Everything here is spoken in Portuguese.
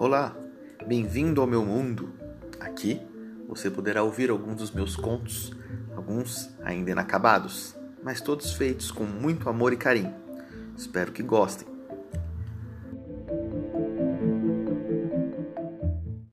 Olá, bem-vindo ao meu mundo. Aqui você poderá ouvir alguns dos meus contos, alguns ainda inacabados, mas todos feitos com muito amor e carinho. Espero que gostem.